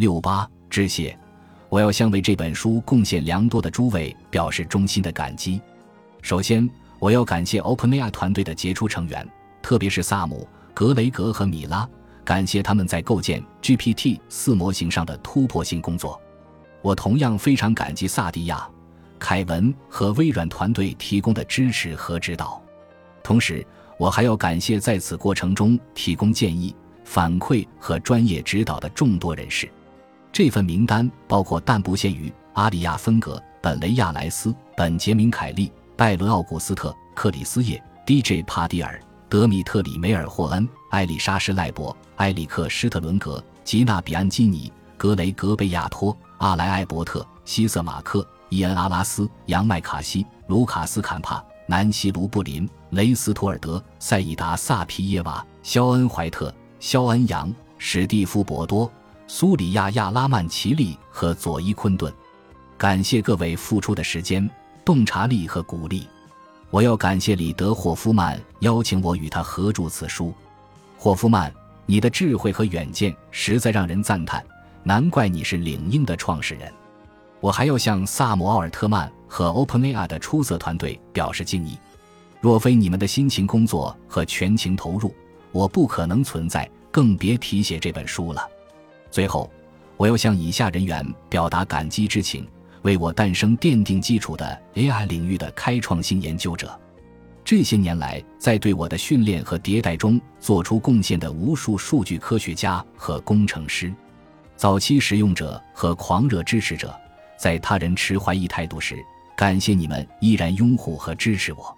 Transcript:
六八致谢。我要向为这本书贡献良多的诸位表示衷心的感激。首先，我要感谢 OpenAI 团队的杰出成员，特别是萨姆、格雷格和米拉，感谢他们在构建 GPT 四模型上的突破性工作。我同样非常感激萨迪亚、凯文和微软团队提供的支持和指导。同时，我还要感谢在此过程中提供建议、反馈和专业指导的众多人士。这份名单包括但不限于阿里亚·芬格、本雷亚莱斯、本杰明·凯利、拜伦·奥古斯特、克里斯叶、D.J. 帕蒂尔、德米特里·梅尔霍恩、艾丽莎·施赖伯、埃里克·施特伦格、吉娜·比安基尼、格雷格·贝亚托、阿莱·埃伯特、希瑟·马克、伊恩·阿拉斯、杨·麦卡西、卢卡斯·坎帕、南希·卢布林、雷斯图尔德、塞义达·萨皮耶娃、肖恩·怀特、肖恩·杨、史蒂夫·博多。苏里亚·亚拉曼奇利和佐伊·昆顿，感谢各位付出的时间、洞察力和鼓励。我要感谢里德·霍夫曼邀请我与他合著此书。霍夫曼，你的智慧和远见实在让人赞叹，难怪你是领英的创始人。我还要向萨姆·奥尔特曼和 OpenAI 的出色团队表示敬意。若非你们的辛勤工作和全情投入，我不可能存在，更别提写这本书了。最后，我要向以下人员表达感激之情：为我诞生奠定基础的 AI 领域的开创性研究者，这些年来在对我的训练和迭代中做出贡献的无数数据科学家和工程师，早期使用者和狂热支持者，在他人持怀疑态度时，感谢你们依然拥护和支持我。